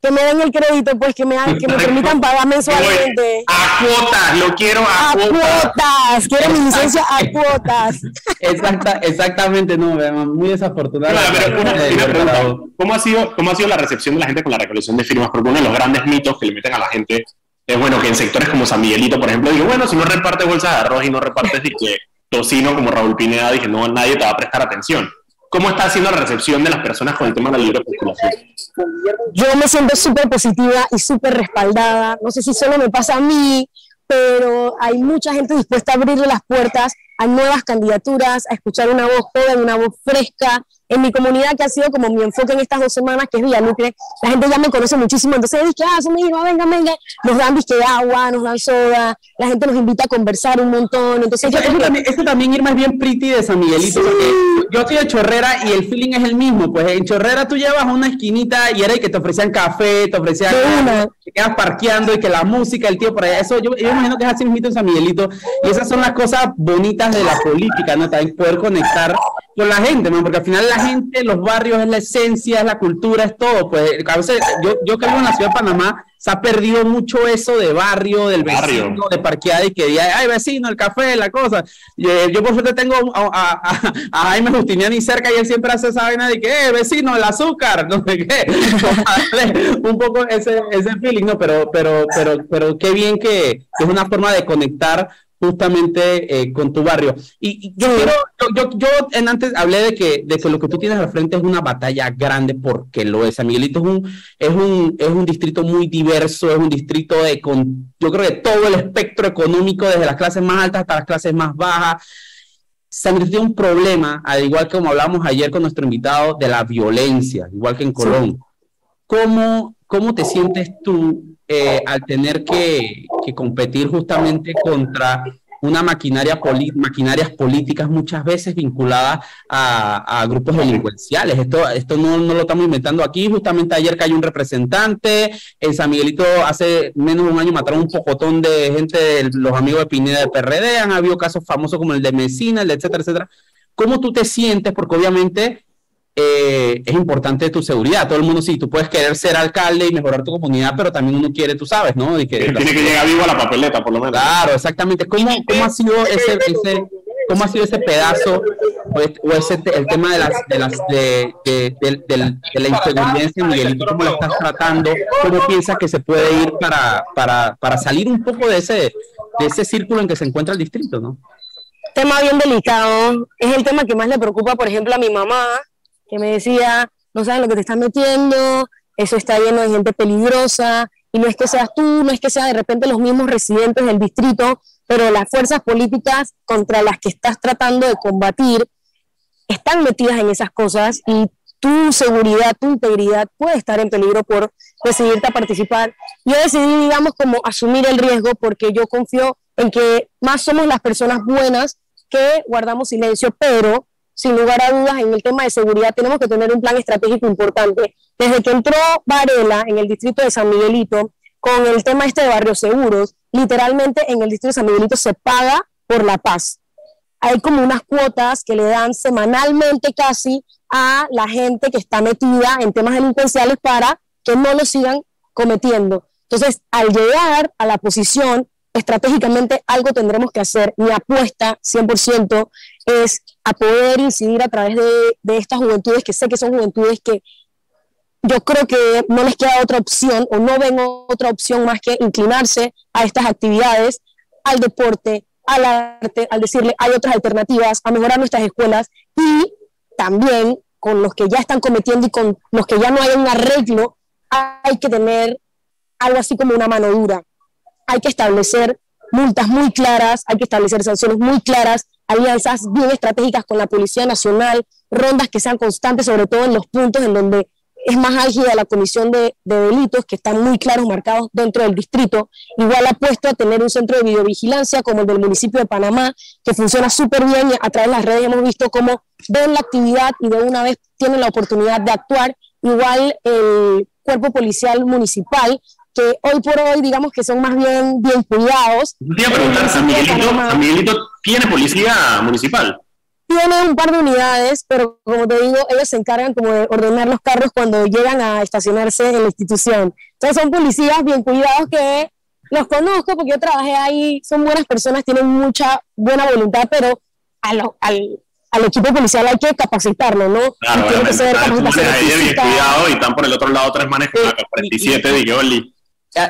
Que me den el crédito, pues que me, que me permitan pagar mensualmente. A cuotas, lo quiero a, A cuotas. cuotas, quiero mi licencia a cuotas. Exacta, exactamente, no, muy desafortunada. Claro, pero una, Eh, una pregunta, ¿cómo ha, sido, ¿cómo ha sido la recepción de la gente con la recolección de firmas? Porque uno de los grandes mitos que le meten a la gente es, bueno, que en sectores como San Miguelito, por ejemplo, digo, bueno, si no repartes bolsas de arroz y no repartes dije, tocino como Raúl Pineda, dije, no, nadie te va a prestar atención. ¿Cómo está haciendo la recepción de las personas con el tema de la libre? Yo me siento súper positiva y súper respaldada. No sé si solo me pasa a mí, pero hay mucha gente dispuesta a abrirle las puertas a nuevas candidaturas, a escuchar una voz joven, una voz fresca. En mi comunidad, que ha sido como mi enfoque en estas dos semanas, que es Villalucre, la gente ya me conoce muchísimo. Entonces, dice, ah, son Irma, venga, venga. Nos dan disque agua, nos dan soda, la gente nos invita a conversar un montón. Entonces, yo Eso, eso también, eso también, Irma, es bien pretty de San Miguelito, porque yo estoy de Chorrera y el feeling es el mismo. Pues en Chorrera tú llevas a una esquinita y era el que te ofrecían café, te ofrecían. De una. Te quedas parqueando y que la música, el tío por allá. Eso yo, yo imagino que es así mismo en San Miguelito. Y esas son las cosas bonitas de la política, ¿no? También poder conectar con la gente, ¿no? Porque al final la gente, los barrios es la esencia, es la cultura, es todo. Pues a veces yo, yo que vivo en la ciudad de Panamá se ha perdido mucho eso de barrio, del Barrio. vecino, de parqueada y que diga, ay vecino, el café, la cosa. Y, eh, yo por suerte tengo a, a- a- Jaime Justiniani cerca y él siempre hace esa vaina de que, eh, vecino, el azúcar, no sé qué. Un poco ese, ese feeling, ¿no? Pero, pero, pero, pero qué bien que, que es una forma de conectar justamente eh, con tu barrio. Y, y yo quiero, yo, yo, yo en antes hablé de que, de que lo que tú tienes al frente es una batalla grande porque lo es. San Miguelito es un, es un, es un distrito muy diverso, es un distrito de, con, yo creo que todo el espectro económico, desde las clases más altas hasta las clases más bajas. San Miguelito tiene un problema, al igual que como hablamos ayer con nuestro invitado, de la violencia, igual que en Colón. ¿Cómo, cómo te sientes tú eh, al tener que, competir justamente contra una maquinaria maquinarias políticas muchas veces vinculadas a, grupos delincuenciales. Esto, esto no, no lo estamos inventando aquí. Justamente ayer cayó un representante. En San Miguelito hace menos de un año mataron un pocotón de gente, de los amigos de Pineda de PRD. Han habido casos famosos como el de Mesina, el de etcétera, etcétera. ¿Cómo tú te sientes? Porque obviamente eh, es importante tu seguridad. Todo el mundo, sí, tú puedes querer ser alcalde y mejorar tu comunidad, pero también uno quiere, tú sabes, ¿no? Y que, Tiene que llegar vivo a la papeleta, por lo menos. Claro, exactamente. ¿Cómo, cómo ha sido ese, ese, cómo ha sido ese pedazo o, es- o ese el tema de las de las de, de, de la inseguridad en Miguelito? ¿Cómo lo estás tratando? ¿Cómo piensas que se puede ir para, para, para salir un poco de ese de ese círculo en que se encuentra el distrito, no? tema bien delicado. Es el tema que más le preocupa, por ejemplo, a mi mamá, que me decía, no sabes lo que te estás metiendo, eso está lleno de gente peligrosa, y no es que seas tú, no es que sea de repente los mismos residentes del distrito, pero las fuerzas políticas contra las que estás tratando de combatir están metidas en esas cosas y tu seguridad, tu integridad puede estar en peligro por decidirte a participar. Yo decidí, digamos, como asumir el riesgo porque yo confío en que más somos las personas buenas que guardamos silencio, pero sin lugar a dudas en el tema de seguridad tenemos que tener un plan estratégico importante. Desde que entró Varela en el distrito de San Miguelito, con el tema este de barrios seguros, literalmente en el distrito de San Miguelito se paga por la paz hay como unas cuotas que le dan semanalmente casi a la gente que está metida en temas delincuenciales para que no lo sigan cometiendo. Entonces, al llegar a la posición, estratégicamente algo tendremos que hacer. Mi apuesta 100% es a poder incidir a través de, estas juventudes, que sé que son juventudes que yo creo que no les queda otra opción o no ven otra opción más que inclinarse a estas actividades, al deporte, al arte, al decirle hay otras alternativas, a mejorar nuestras escuelas y también con los que ya están cometiendo y con los que ya no hay un arreglo, hay que tener algo así como una mano dura. Hay que establecer multas muy claras, hay que establecer sanciones muy claras, alianzas bien estratégicas con la Policía Nacional, rondas que sean constantes, sobre todo en los puntos en donde es más álgida la comisión de, de delitos que están muy claros marcados dentro del distrito. Igual apuesto a tener un centro de videovigilancia como el del municipio de Panamá, que funciona súper bien a través de las redes hemos visto cómo ven la actividad y de una vez tienen la oportunidad de actuar. Igual el cuerpo policial municipal, que hoy por hoy digamos que son más bien bien cuidados. Te iba a preguntar, San Miguelito, Panamá San Miguelito tiene policía municipal. tiene un par de unidades, pero como te digo, ellos se encargan como de ordenar los carros cuando llegan a estacionarse en la institución. Entonces son policías bien cuidados que los conozco porque yo trabajé ahí, son buenas personas, tienen mucha buena voluntad, pero a lo- al, al equipo policial hay que capacitarlo, ¿no? Claro, Y tiene que ser Están capacitación ahí bien cuidado y están por el otro lado tres manes con la 47 de Yoli.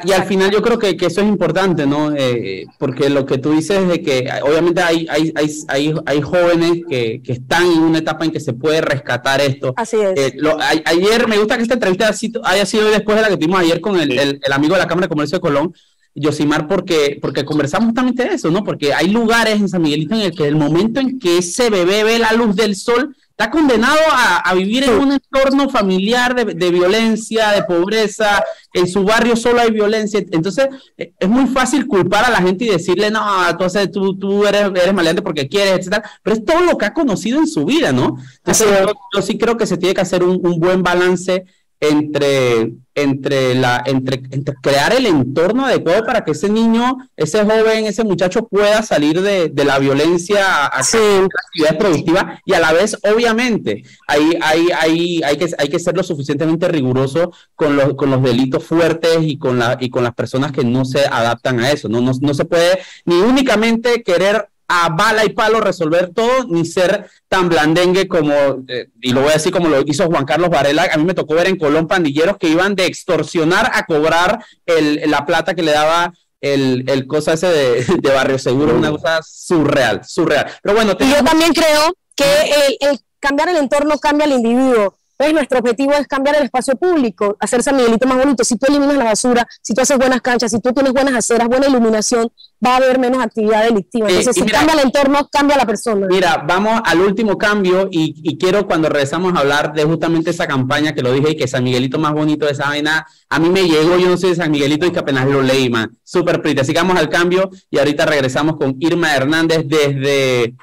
Y al final yo creo que, que eso es importante, ¿no? Eh, porque lo que tú dices es de que obviamente hay, hay, hay, hay, hay jóvenes que, que están en una etapa en que se puede rescatar esto. Así es. Eh, lo- a- ayer me gusta que esta entrevista haya sido, haya sido después de la que tuvimos ayer con el, Sí. el- el amigo de la Cámara de Comercio de Colón, Yosimar, porque, porque conversamos justamente de eso, ¿no? Porque hay lugares en San Miguelito en el que el momento en que ese bebé ve la luz del sol, está condenado a, a vivir en un entorno familiar de, de violencia, de pobreza, en su barrio solo hay violencia. Entonces, eh, es muy fácil culpar a la gente y decirle, no, tú, haces- tú, tú eres, eres maleante porque quieres, etcétera. Pero es todo lo que ha conocido en su vida, ¿no? Entonces, yo, yo sí creo que se tiene que hacer un, un buen balance entre, entre, la, entre, entre crear el entorno adecuado para que ese niño, ese joven, ese muchacho pueda salir de, de la violencia a, Sí. la actividad productiva y a la vez, obviamente, hay, hay, hay, hay, que, hay que ser lo suficientemente riguroso con los, con los delitos fuertes y con, la, y con las personas que no se adaptan a eso. No, no, no se puede ni únicamente querer a bala y palo resolver todo, ni ser tan blandengue como, eh, y lo voy a decir como lo hizo Juan Carlos Varela, a mí me tocó ver en Colón pandilleros que iban de extorsionar a cobrar el, la plata que le daba el, el cosa ese de, de Barrio Seguro, una cosa surreal, surreal. Pero bueno, Y yo también creo que el, el cambiar el entorno cambia al individuo. Entonces, nuestro objetivo es cambiar el espacio público, hacer San Miguelito más bonito. Si tú eliminas la basura, si tú haces buenas canchas, si tú tienes buenas aceras, buena iluminación, va a haber menos actividad delictiva. Entonces, si mira- cambia el entorno, cambia la persona. Mira, vamos al último cambio y, y quiero cuando regresamos a hablar de justamente esa campaña que lo dije y que San Miguelito más bonito de esa vaina, a mí me llegó, yo no soy de San Miguelito y que apenas lo leí, man. Súper que vamos al cambio y ahorita regresamos con Irma Hernández desde...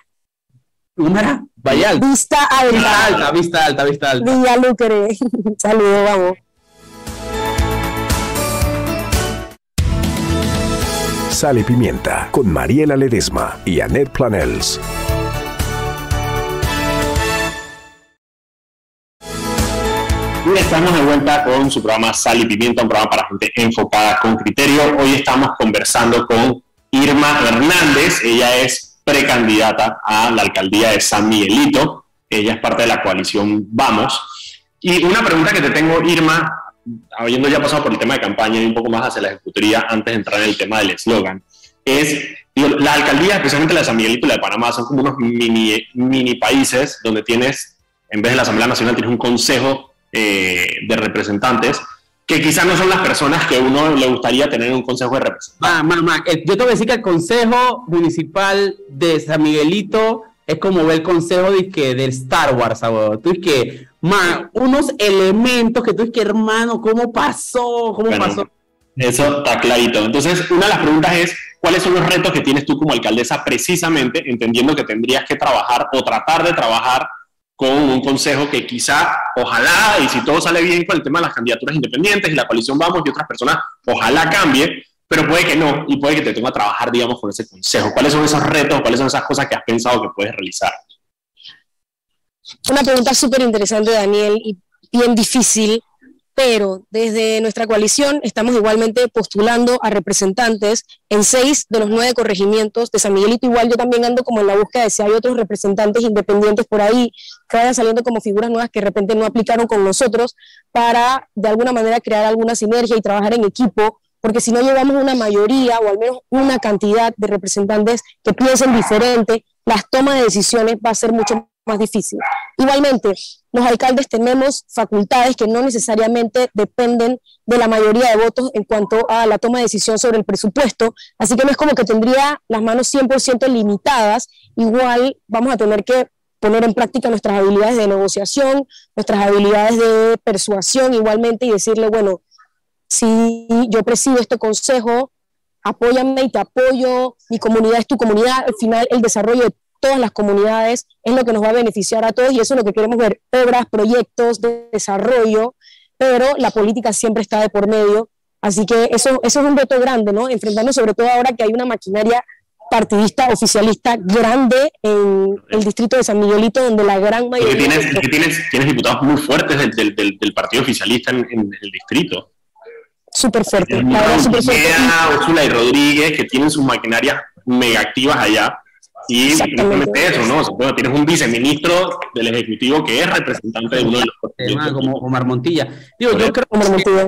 ¿Cómo era? Vallalta. Vista Vista alta. alta, vista alta, vista alta. Villa Lucre. Saludos, vamos. Sal y Pimienta con Mariela Ledesma y Annette Planels. Y estamos de vuelta con su programa Sal y Pimienta, un programa para gente enfocada con criterio. Hoy estamos conversando con Irma Hernández. Ella es precandidata a la alcaldía de San Miguelito. Ella es parte de la coalición Vamos. Y una pregunta que te tengo, Irma, habiendo ya pasado por el tema de campaña y un poco más hacia la ejecutoría antes de entrar en el tema del eslogan, es, la alcaldía, especialmente la de San Miguelito y la de Panamá, son como unos mini, mini países donde tienes, en vez de la Asamblea Nacional, tienes un consejo eh, de representantes que quizás no son las personas que uno le gustaría tener en un consejo de representantes. Ma, ma, ma, el- yo te voy a decir que el Consejo Municipal de San Miguelito es como ver el consejo de que del Star Wars, abuelo. Tú es que, ma, unos elementos que tú es que, hermano, ¿cómo pasó? ¿Cómo Bueno, pasó? Eso está clarito. Entonces, una de las preguntas es, ¿cuáles son los retos que tienes tú como alcaldesa precisamente, entendiendo que tendrías que trabajar o tratar de trabajar con un consejo que quizá, ojalá, y si todo sale bien con el tema de las candidaturas independientes y la coalición Vamos y otras personas, ojalá cambie, pero puede que no, y puede que te tenga que trabajar, digamos, con ese consejo. ¿Cuáles son esos retos, cuáles son esas cosas que has pensado que puedes realizar? Una pregunta súper interesante, Daniel, y bien difícil, pero desde nuestra coalición estamos igualmente postulando a representantes en seis de los nueve corregimientos de San Miguelito. Igual yo también ando como en la búsqueda de si hay otros representantes independientes por ahí que vayan saliendo como figuras nuevas que de repente no aplicaron con nosotros para de alguna manera crear alguna sinergia y trabajar en equipo porque si no llevamos una mayoría o al menos una cantidad de representantes que piensen diferente, las tomas de decisiones va a ser mucho más difícil. Igualmente, los alcaldes tenemos facultades que no necesariamente dependen de la mayoría de votos en cuanto a la toma de decisión sobre el presupuesto, así que no es como que tendría las manos 100% limitadas, igual vamos a tener que poner en práctica nuestras habilidades de negociación, nuestras habilidades de persuasión igualmente y decirle, bueno, si yo presido este consejo, apóyame y te apoyo, mi comunidad es tu comunidad, al final el desarrollo de todas las comunidades es lo que nos va a beneficiar a todos y eso es lo que queremos ver, obras, proyectos de desarrollo, pero la política siempre está de por medio, así que eso, eso es un reto grande, ¿no? Enfrentarnos sobre todo ahora que hay una maquinaria partidista oficialista grande en el distrito de San Miguelito, donde la gran Porque mayoría... tienes, que tienes, tienes diputados muy fuertes del, del, del, del partido oficialista en, en el distrito. Súper fuerte, Tienes la verdad, súper fuerte. Urquía, Úrsula y Rodríguez, que tienen sus maquinarias mega activas allá. Y eso, ¿no? O sea, bueno, tienes un viceministro del Ejecutivo que es representante de uno de los ma, partidos. como Omar Montilla. Digo, yo creo Montilla.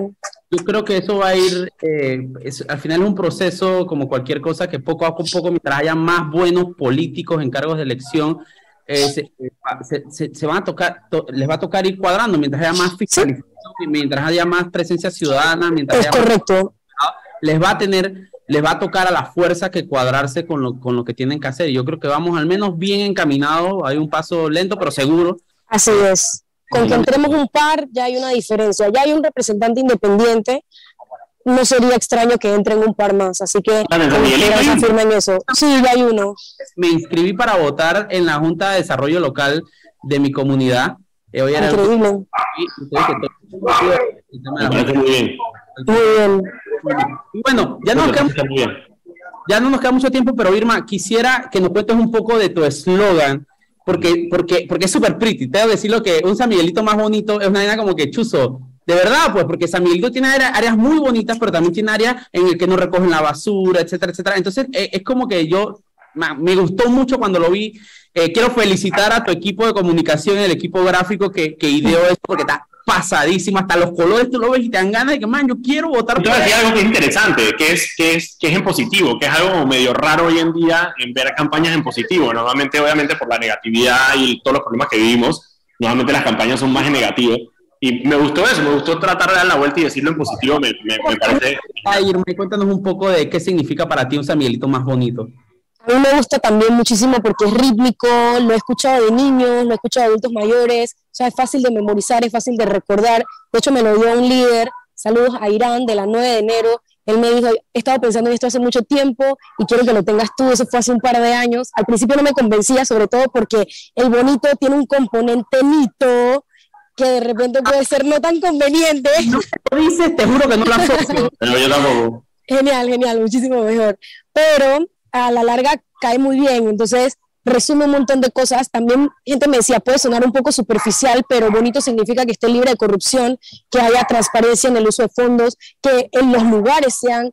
Yo creo que eso va a ir, eh, es- al final es un proceso como cualquier cosa que poco a poco, mientras haya más buenos políticos en cargos de elección, eh, se, eh, se- se- se van a tocar, to- les va a tocar ir cuadrando mientras haya más fiscalización, mientras haya más presencia ciudadana, mientras Es haya más- correcto. les va a tener, les va a tocar a la fuerza que cuadrarse con lo, con lo que tienen que hacer. Yo creo que vamos al menos bien encaminados, hay un paso lento pero seguro. Así es. Con que entremos un par ya hay una diferencia. Ya hay un representante independiente. No sería extraño que entren un par más. Así que en eso. Sí, ya hay uno. me inscribí para votar en la Junta de Desarrollo Local de mi comunidad. Eh, hoy era Increíble. el muy bien. Bueno, ya no, nos queda, ya no nos queda mucho tiempo, pero Irma, quisiera que nos cuentes un poco de tu eslogan, porque, porque, porque es súper pretty. Te voy a decir lo que un San Miguelito más bonito es una vaina como que chuzo. De verdad, pues, porque San Miguelito tiene área- áreas muy bonitas, pero también tiene áreas en el que no recogen la basura, etcétera, etcétera. Entonces, eh, es como que yo, me gustó mucho cuando lo vi. Eh, quiero felicitar a tu equipo de comunicación, el equipo gráfico que, que ideó esto, porque está pasadísimo, hasta los colores tú lo ves y te dan ganas de que, man, yo quiero votar Te voy a decir algo que es interesante, que es, que, es, que es en positivo, que es algo medio raro hoy en día en ver campañas en positivo. Normalmente, obviamente, por la negatividad y todos los problemas que vivimos, normalmente las campañas son más en negativo. Y me gustó eso, me gustó tratar de dar la vuelta y decirlo en positivo, me, me, me parece... Ay, cuéntanos un poco de qué significa para ti un San Miguelito más bonito. A mí me gusta también muchísimo porque es rítmico, lo he escuchado de niños, lo he escuchado de adultos mayores, o sea, es fácil de memorizar, es fácil de recordar. De hecho, me lo dio un líder, saludos a Irán, de la 9 de enero. Él me dijo, he estado pensando en esto hace mucho tiempo y quiero que lo tengas tú, eso fue hace un par de años. Al principio no me convencía, sobre todo porque el bonito tiene un componente mito que de repente puede ser no tan conveniente. Lo dices, te juro que no lo asocio. Pero yo tampoco. Genial, genial, muchísimo mejor. Pero a la larga cae muy bien, entonces resume un montón de cosas. También gente me decía, puede sonar un poco superficial, pero bonito significa que esté libre de corrupción, que haya transparencia en el uso de fondos, que en los lugares sean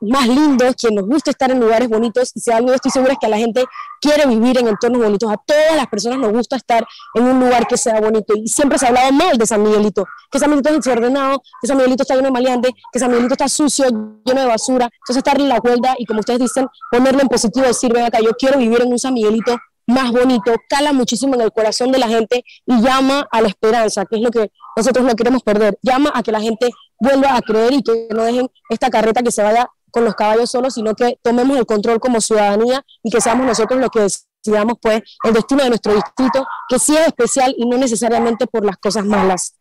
más lindos, que nos guste estar en lugares bonitos. Y si algo estoy segura es que la gente quiere vivir en entornos bonitos. A todas las personas nos gusta estar en un lugar que sea bonito. Y siempre se ha hablado mal de San Miguelito, que San Miguelito es desordenado, que San Miguelito está lleno de maleantes, que San Miguelito está sucio, lleno de basura. Entonces darle la vuelta y como ustedes dicen, ponerlo en positivo, decir, ven acá, yo quiero vivir en un San Miguelito más bonito, cala muchísimo en el corazón de la gente y llama a la esperanza, que es lo que nosotros no queremos perder. Llama a que la gente vuelva a creer y que no dejen esta carreta que se vaya con los caballos solos, sino que tomemos el control como ciudadanía y que seamos nosotros los que decidamos pues el destino de nuestro distrito, que sí es especial y no necesariamente por las cosas malas.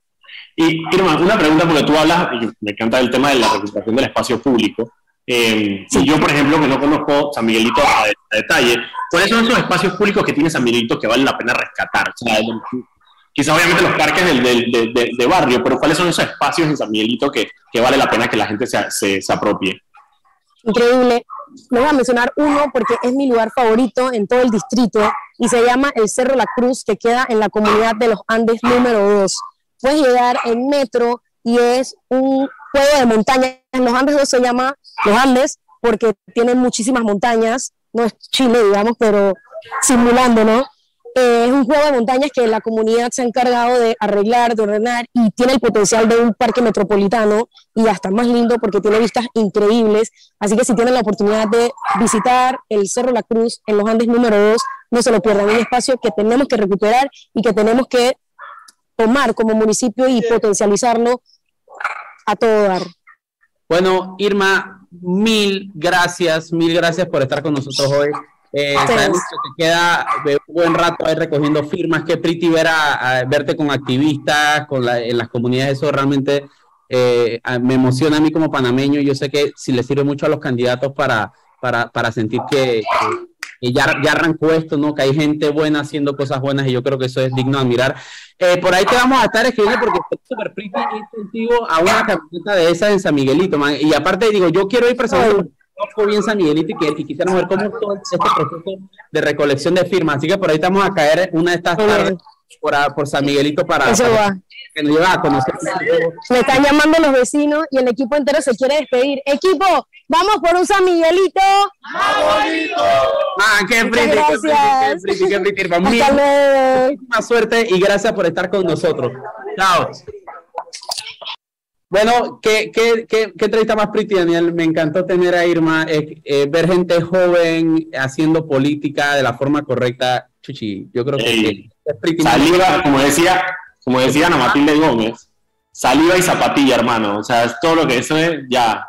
Y Irma, una pregunta porque tú hablas, y me encanta el tema de la recuperación del espacio público. Eh, y yo, por ejemplo, que no conozco San Miguelito a, a detalle, ¿cuáles son esos espacios públicos que tiene San Miguelito que vale la pena rescatar? O sea, quizá obviamente los parques del, del- de, de- de barrio, pero ¿cuáles son esos espacios en San Miguelito que, que vale la pena que la gente se, se, se apropie? Increíble. Les voy a mencionar uno porque es mi lugar favorito en todo el distrito y se llama el Cerro La Cruz, que queda en la comunidad de los Andes número 2. Puedes llegar en metro y es un juego de montañas. Los Andes 2 se llama los Andes porque tienen muchísimas montañas. No es Chile, digamos, pero simulando, ¿no? Eh, es un juego de montañas que la comunidad se ha encargado de arreglar, de ordenar y tiene el potencial de un parque metropolitano y hasta más lindo porque tiene vistas increíbles. Así que si tienen la oportunidad de visitar el Cerro La Cruz en los Andes número 2, no se lo pierdan. Un espacio que tenemos que recuperar y que tenemos que tomar como municipio y potencializarlo a todo dar. Bueno, Irma, mil gracias, mil gracias por estar con nosotros hoy. Eh, sabemos que te queda un buen rato ahí recogiendo firmas. Qué pretty ver a, a verte con activistas, con la- en las comunidades. Eso realmente eh, me emociona a mí como panameño. Yo sé que si le sirve mucho a los candidatos para, para, para sentir que, que- que ya, ya arrancó esto, ¿no? Que hay gente buena haciendo cosas buenas y yo creo que eso es digno de admirar. Eh, por ahí te vamos a estar escribiendo porque estoy súper pretty ir contigo a una camioneta de esas en San Miguelito, man. Y aparte digo, yo quiero ir personalmente conozco bien San Miguelito y, que, y quisiéramos ver cómo es todo este proceso de recolección de firmas. Así que por ahí estamos a caer una de estas tardes por, a- por San Miguelito para, Eso para va. que nos lleve a conocer. Me están llamando los vecinos y el equipo entero se quiere despedir. Equipo, vamos por un San Miguelito. Ah, qué pretty, qué pretty, qué gracias. pretty, qué pretty, Hasta luego. Muchísima suerte y gracias por estar con nosotros. Chao. Bueno, ¿qué, qué, qué, qué entrevista más pretty, Daniel? Me encantó tener a Irma, eh, eh, ver gente joven haciendo política de la forma correcta. Chuchi, yo creo que es pretty. Saliva, como decía, como decía Ana Matilde Gómez, saliva y zapatilla, hermano. O sea, es todo lo que eso es ya.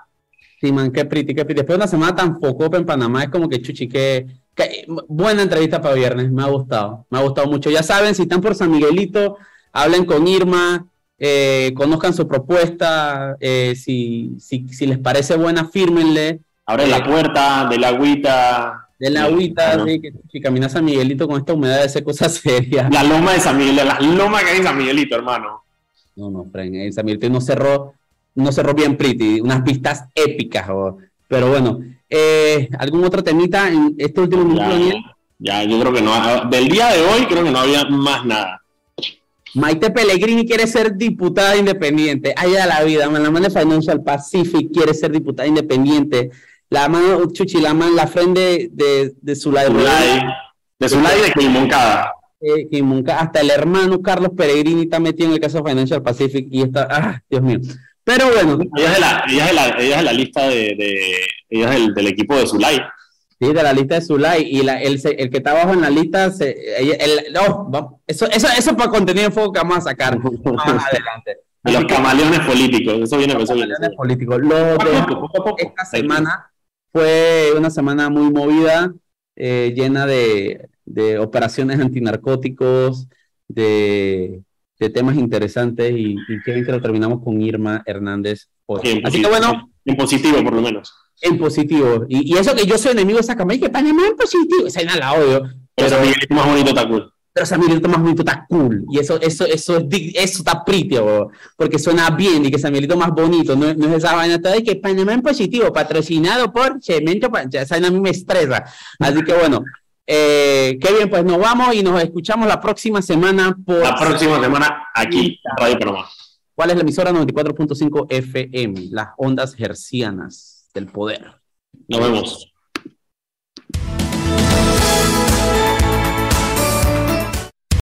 Sí, man, qué pretty, qué pretty. Después de una semana tan focopa en Panamá, es como que chuchi, que- buena entrevista para viernes, me ha gustado, me ha gustado mucho. Ya saben, si están por San Miguelito, hablen con Irma, eh, conozcan su propuesta, eh, si, si, si les parece buena, fírmenle. Abre la puerta de la agüita. De la agüita, que si caminas a Miguelito con esta humedad de ser cosa seria. La loma de San Miguel, la loma que hay en San Miguelito, hermano. No, no, Fren, eh, San Miguelito no cerró, no cerró bien pretty, unas pistas épicas. pero bueno, eh, ¿algún otro temita en este último minuto? Ya, Daniel? ya, yo creo que no. Del día de hoy creo que no había más nada. Maite Pellegrini quiere ser diputada independiente. Allá la vida, man. la mano de Financial Pacific quiere ser diputada independiente. La mano, Chuchi, la mano, la frente de, de Zulay de Zulay y de Quilmoncada. eh, hasta el hermano Carlos Pellegrini está metido en el caso de Financial Pacific y está, ah, Dios mío. Pero bueno, Ella es de la, ella es de la, ella es de la lista de, de ella es del, del equipo de Zulay. Sí, de la lista de Zulay y la, el, el que está abajo en la lista, se, ella- el- no, eso, eso, eso es para contenido en fuego que vamos a sacar más adelante. De los camaleones políticos. Eso viene, viene. Camaleones políticos. Lo de- esta semana fue una semana muy movida, eh, llena de, de operaciones antinarcóticos, de, de temas interesantes y, y qué bien que lo terminamos con Irma Hernández hoy. Así que bueno, En positivo, por lo menos. En positivo. Y, y eso que yo soy enemigo de esa campaña, que Panamá en positivo, esa vaina la odio. Pero, Pero, Miguelito más bonito está cool. pero San Miguelito más bonito está cool. Y eso, eso, eso, es eso está pretty, bo, porque suena bien y que San Miguelito más bonito. No, es- no es esa vaina toda de que Panamá en positivo, patrocinado por Cemento. Pa- ya, Esa vaina a mí me estresa. Así que bueno, eh, qué bien, pues nos vamos y nos escuchamos la próxima semana por. La próxima semana aquí, Radio Panamá. ¿Cuál es la emisora 94.5 FM? Las ondas hercianas del poder. Nos vemos.